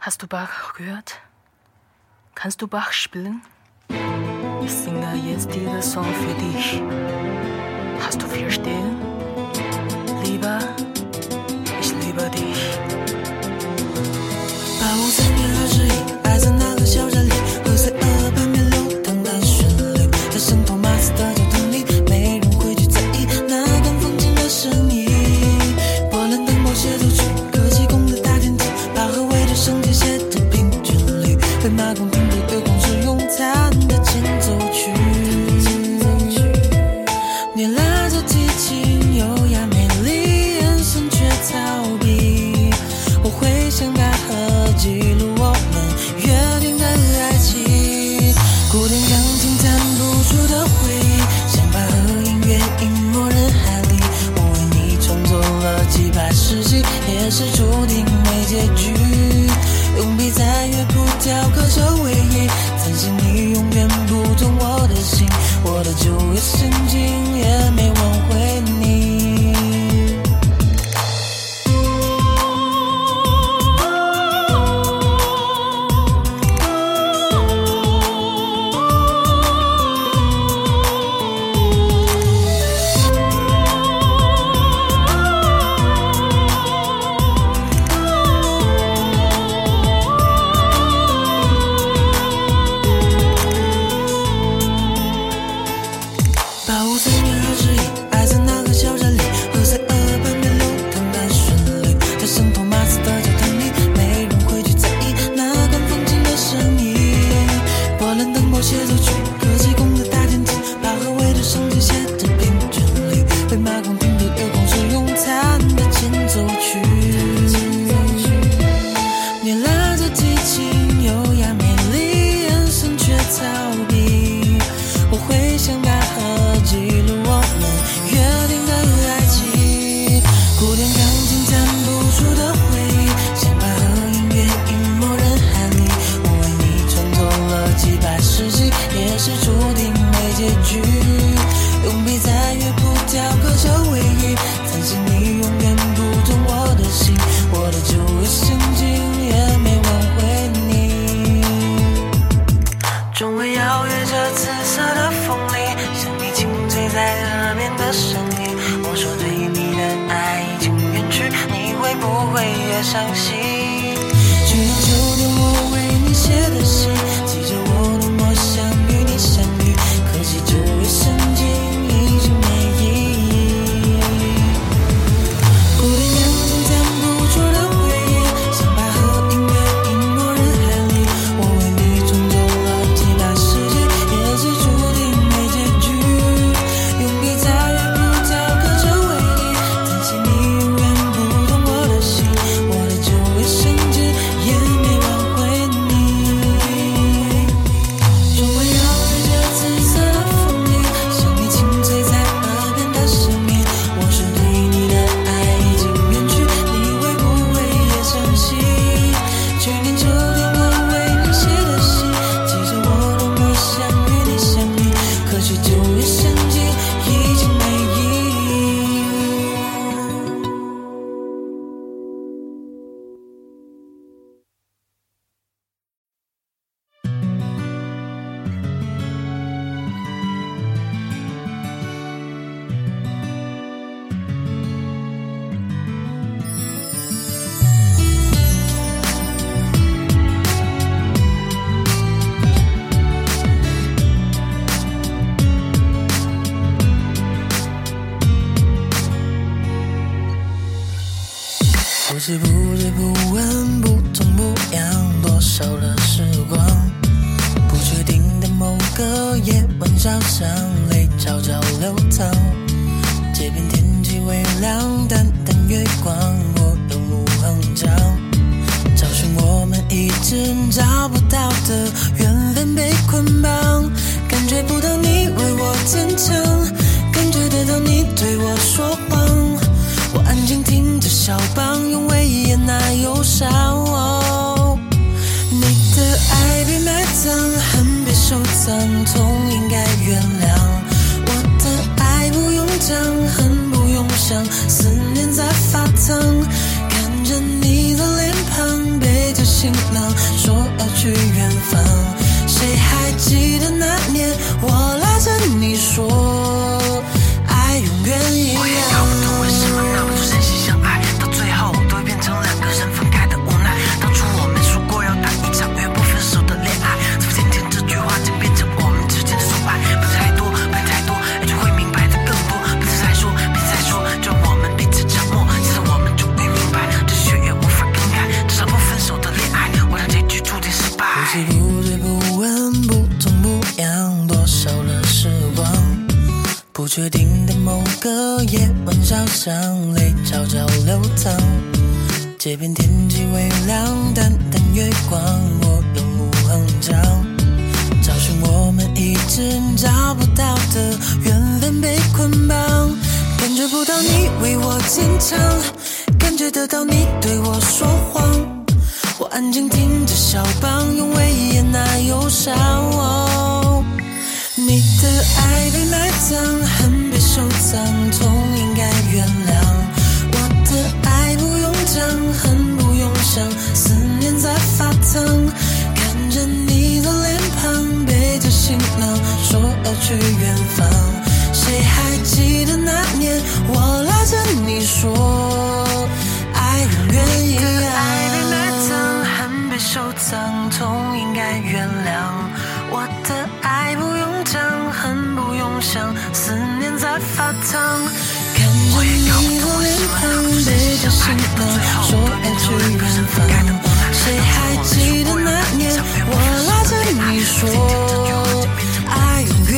Hast du Bach gehört? Kannst du Bach spielen? Ich singe jetzt diesen Song für dich. Hast du verstehen? Lieber, ich liebe dich. 把无声音和指引，爱在那个笑着里。Cơ sở 说夜晚小巷里悄悄流淌，街边天际微亮，淡淡月光，我有路横江，找寻我们一直找不到的缘分被捆绑，感觉不到你为我坚强，感觉得到你对我说谎，我安静听着小棒，用威严那忧伤。你的爱被埋葬，恨被收藏，痛思念在发烫。看着你的脸庞，背着行囊，说要去远方。谁还记得那年，我拉着你说，爱永远一样。的爱被埋葬，恨被收藏，痛应该原谅。我的爱不用讲，恨不用想，思念在发烫。当，背着行囊，说要去远方。谁还记得那年，我拉着你说，爱永远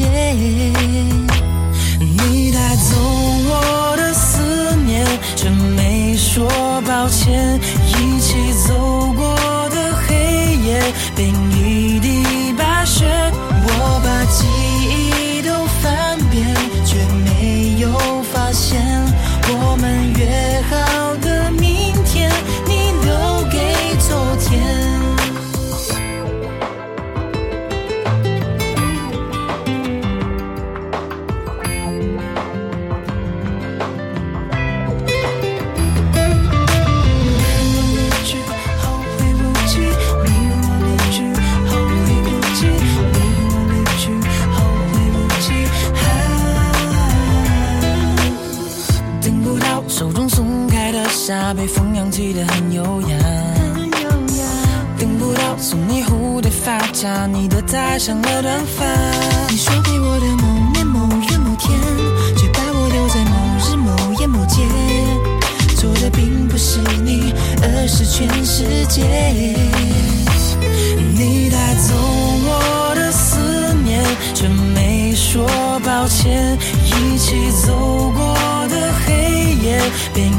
世界。你带走我的思念，却没说抱歉。一起走过的黑夜，变一地白雪。我把记忆都翻遍，却没有发现我们约好被风扬起的很优雅。等不到送你蝴蝶发夹，你的太上了短发。你说陪我的某年某月某天，却把我留在某日某夜某街。错的并不是你，而是全世界。你带走我的思念，却没说抱歉。一起走过的黑夜，变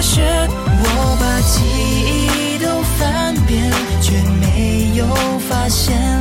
雪。我把记忆都翻遍，却没有发现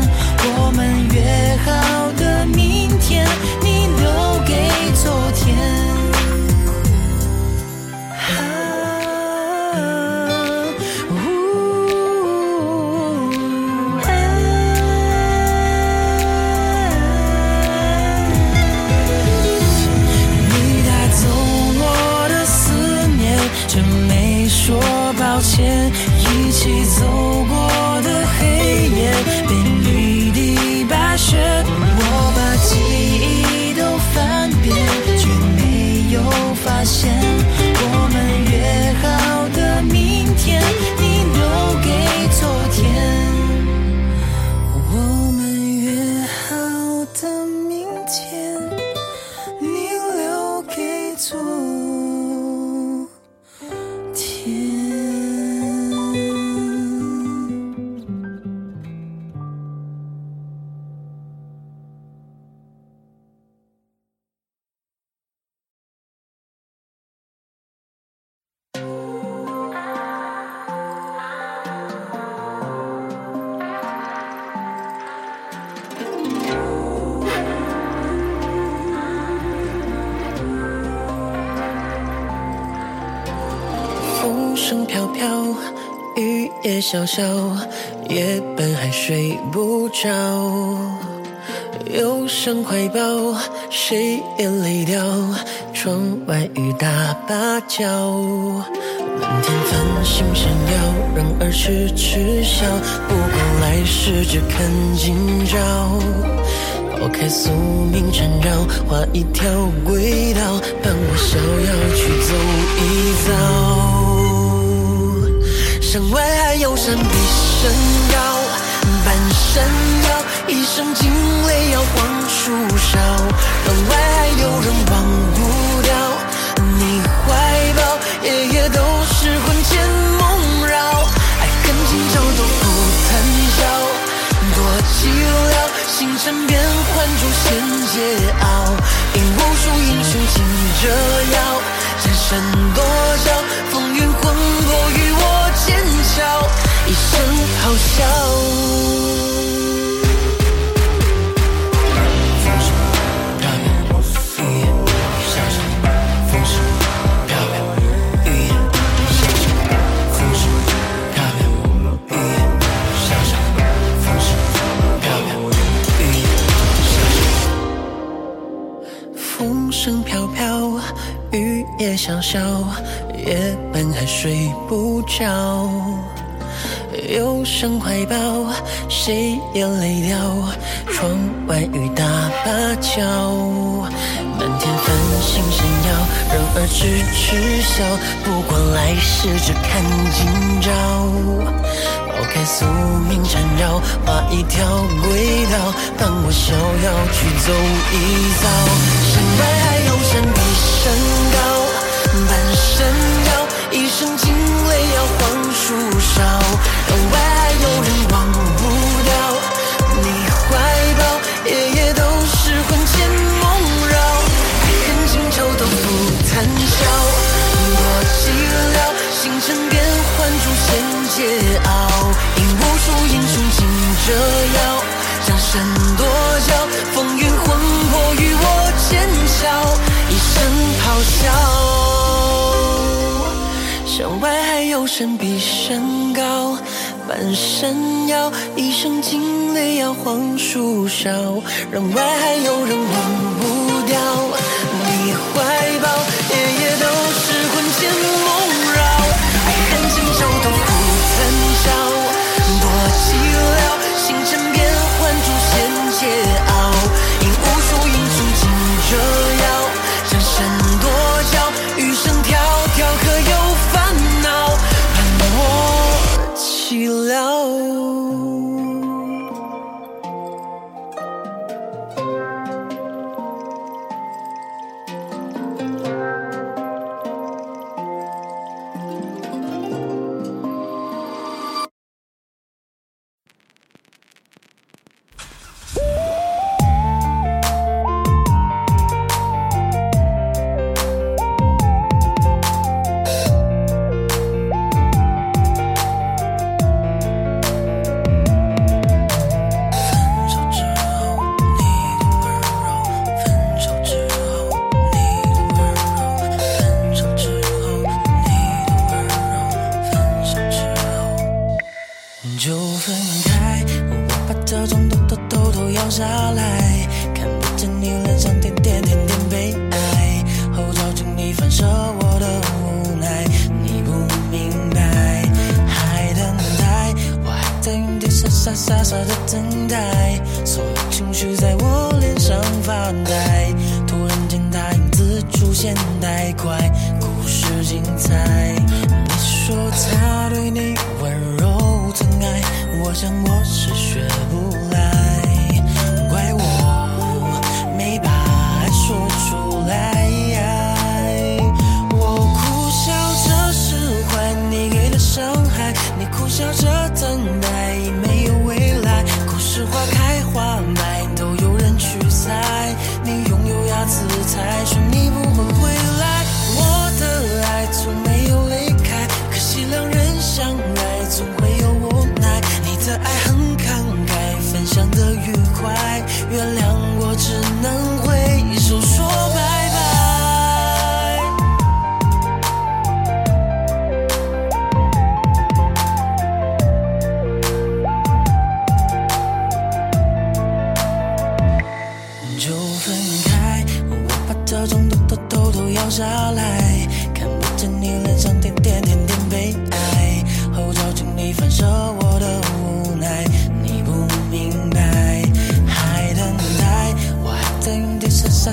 雨也潇潇，夜半还睡不着。忧伤怀抱，谁也累掉。窗外雨打芭蕉，满天繁星闪耀，让儿痴痴笑。不管来世只看今朝。抛开宿命缠绕，画一条轨道，伴我逍遥去走一遭。山外还有山比山高，半山腰，一生惊雷摇晃树梢。人外还有人忘不掉你怀抱，夜夜都是魂牵梦绕，爱恨情仇都不谈笑，多寂寥。星辰变幻，诛仙桀骜，引无数英雄竞折腰，江山多娇，风声飘飘，雨也。潇潇，夜半还睡不着，忧伤怀抱，谁也泪掉。窗外雨打芭蕉，满天繁星闪耀，人儿痴痴笑。不管来世，只看今朝。抛开宿命缠绕，画一条轨道，伴我逍遥去走一遭。山外还有山比山高。半山腰，一声惊树梢，人外还有人忘不掉。你怀抱，夜夜都是魂牵梦绕，爱恨情仇都不谈笑，多寂寥，星辰变幻，诛仙桀骜，引无数英雄竞折腰，江山外还有山比山高，半山腰，一声惊雷摇晃树梢，人外还有人忘不掉。你怀抱，夜在我脸上发呆突然间他影子出现太快故事精彩你说他对你温柔疼爱我想我是学不来怪我没把爱说出来我苦笑着释怀你给的伤害你苦笑着等待已没有未来故事花开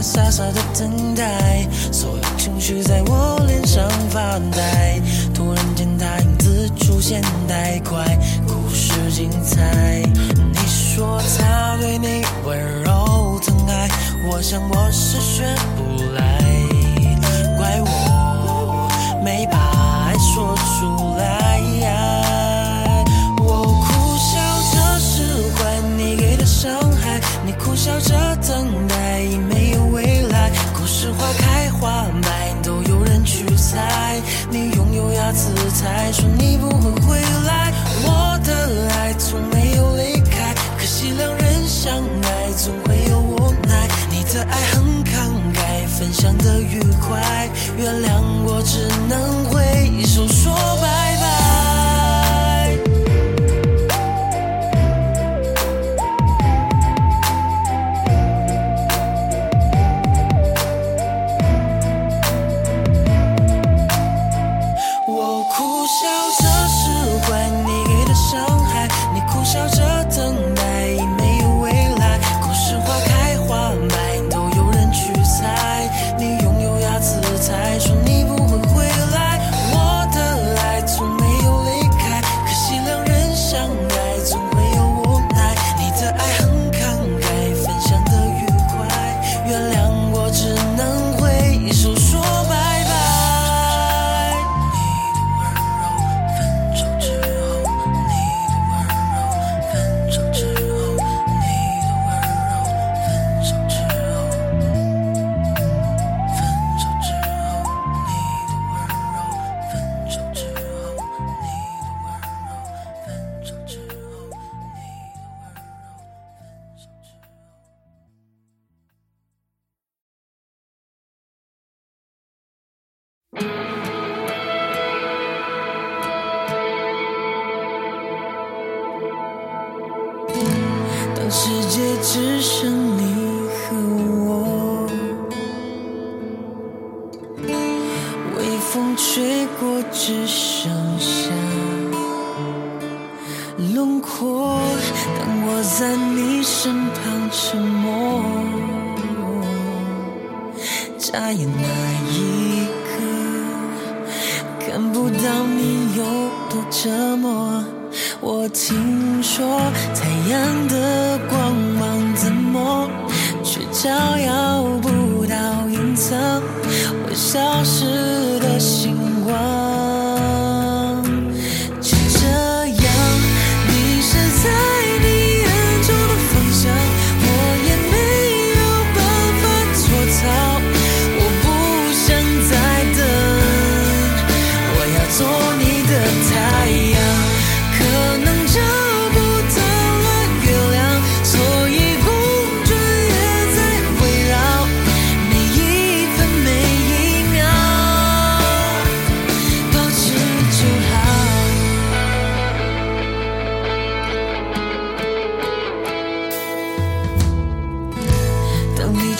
傻傻的等待所有情绪在我脸上发呆突然间他影子出现太快故事精彩你说他对你温柔疼爱我想我是学不来怪我没把爱说出来我苦笑着释怀你给的伤害你苦笑着等待在你用优雅姿态说你不会回来。我的爱从没有离开可惜两人相爱总会有无奈。你的爱很慷慨分享的愉快原谅我只能挥手说拜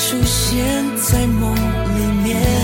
出现在梦里面。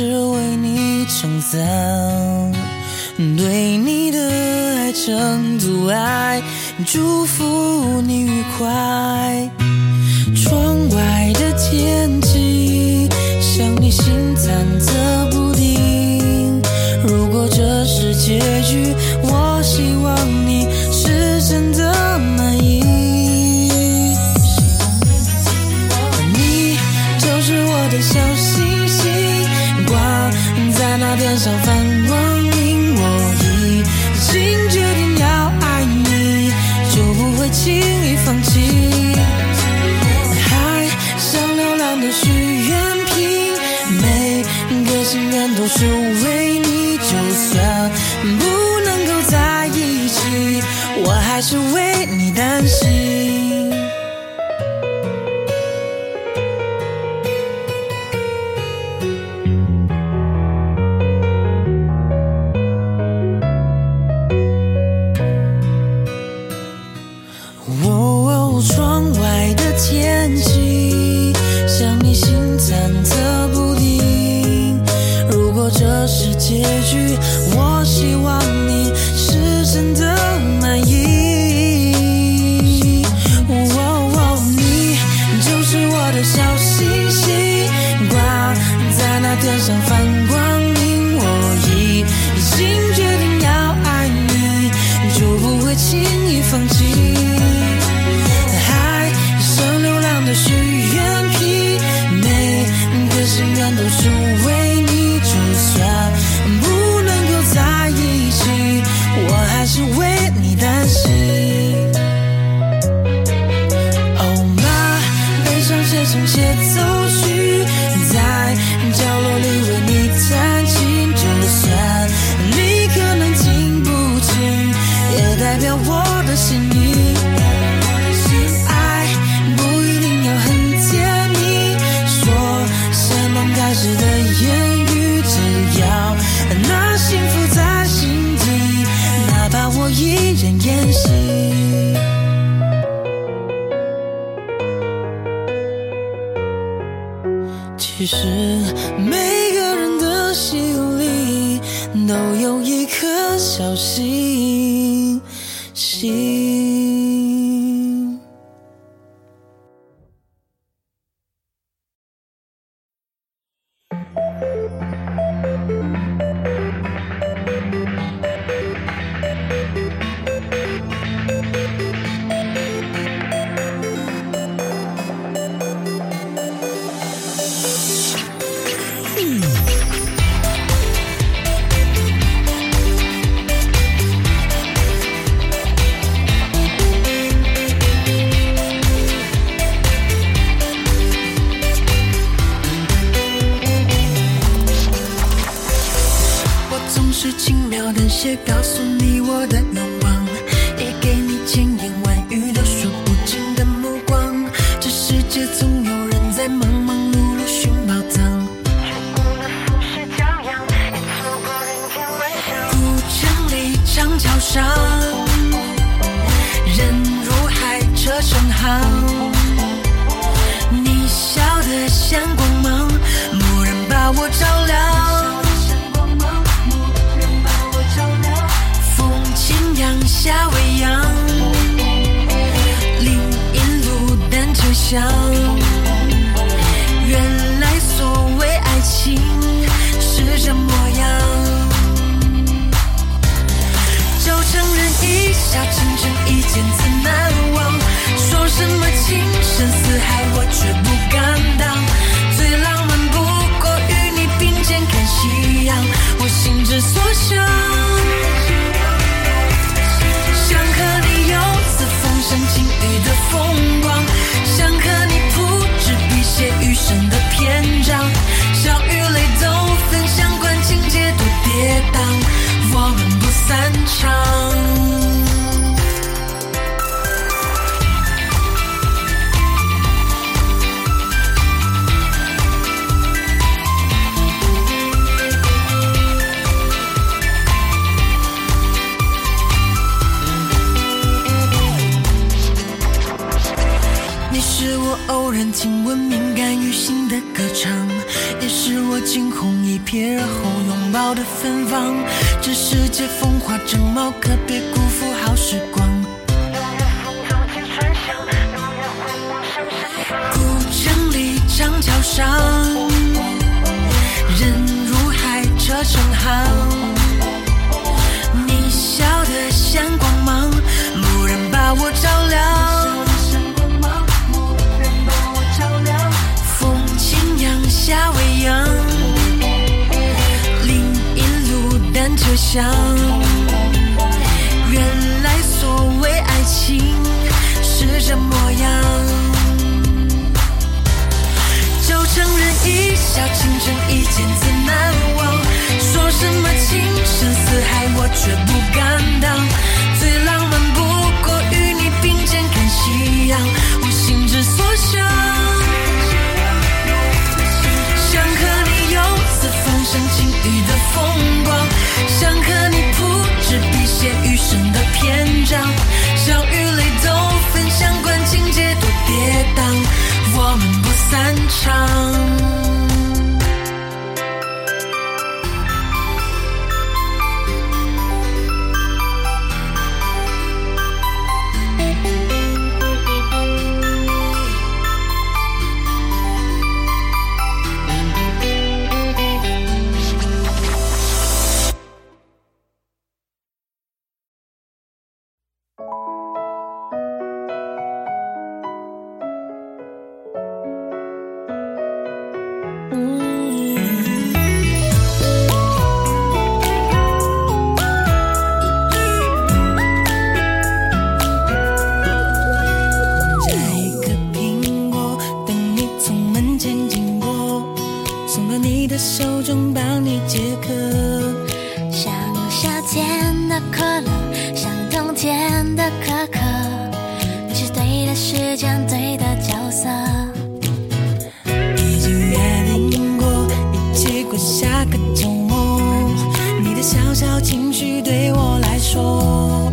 只为你撑伞对你的爱成阻碍祝福你愉快。窗外的天气像你心忐忑不定。如果这是结局 do seu leito. 句我希望其实每个人的心里都有一颗小星星。桥上人如海，车声行。你笑得像光芒，蓦然把我照亮。风轻扬，夏未央，林荫路单车响。下整整一剑，自难忘。说什么情深似海，我却不敢当。然后拥抱的芬芳，这世界风华正茂，可别辜负好时光。古城里长桥上，人如海，车成行。想。原来所谓爱情是这模样，就承认一笑倾城一见自难忘。说什么情深似海，我却不敢当。最浪漫不。甜的可乐像冬天的可可你是对的时间对的角色。已经约定过一起过下个周末你的小小情绪对我来说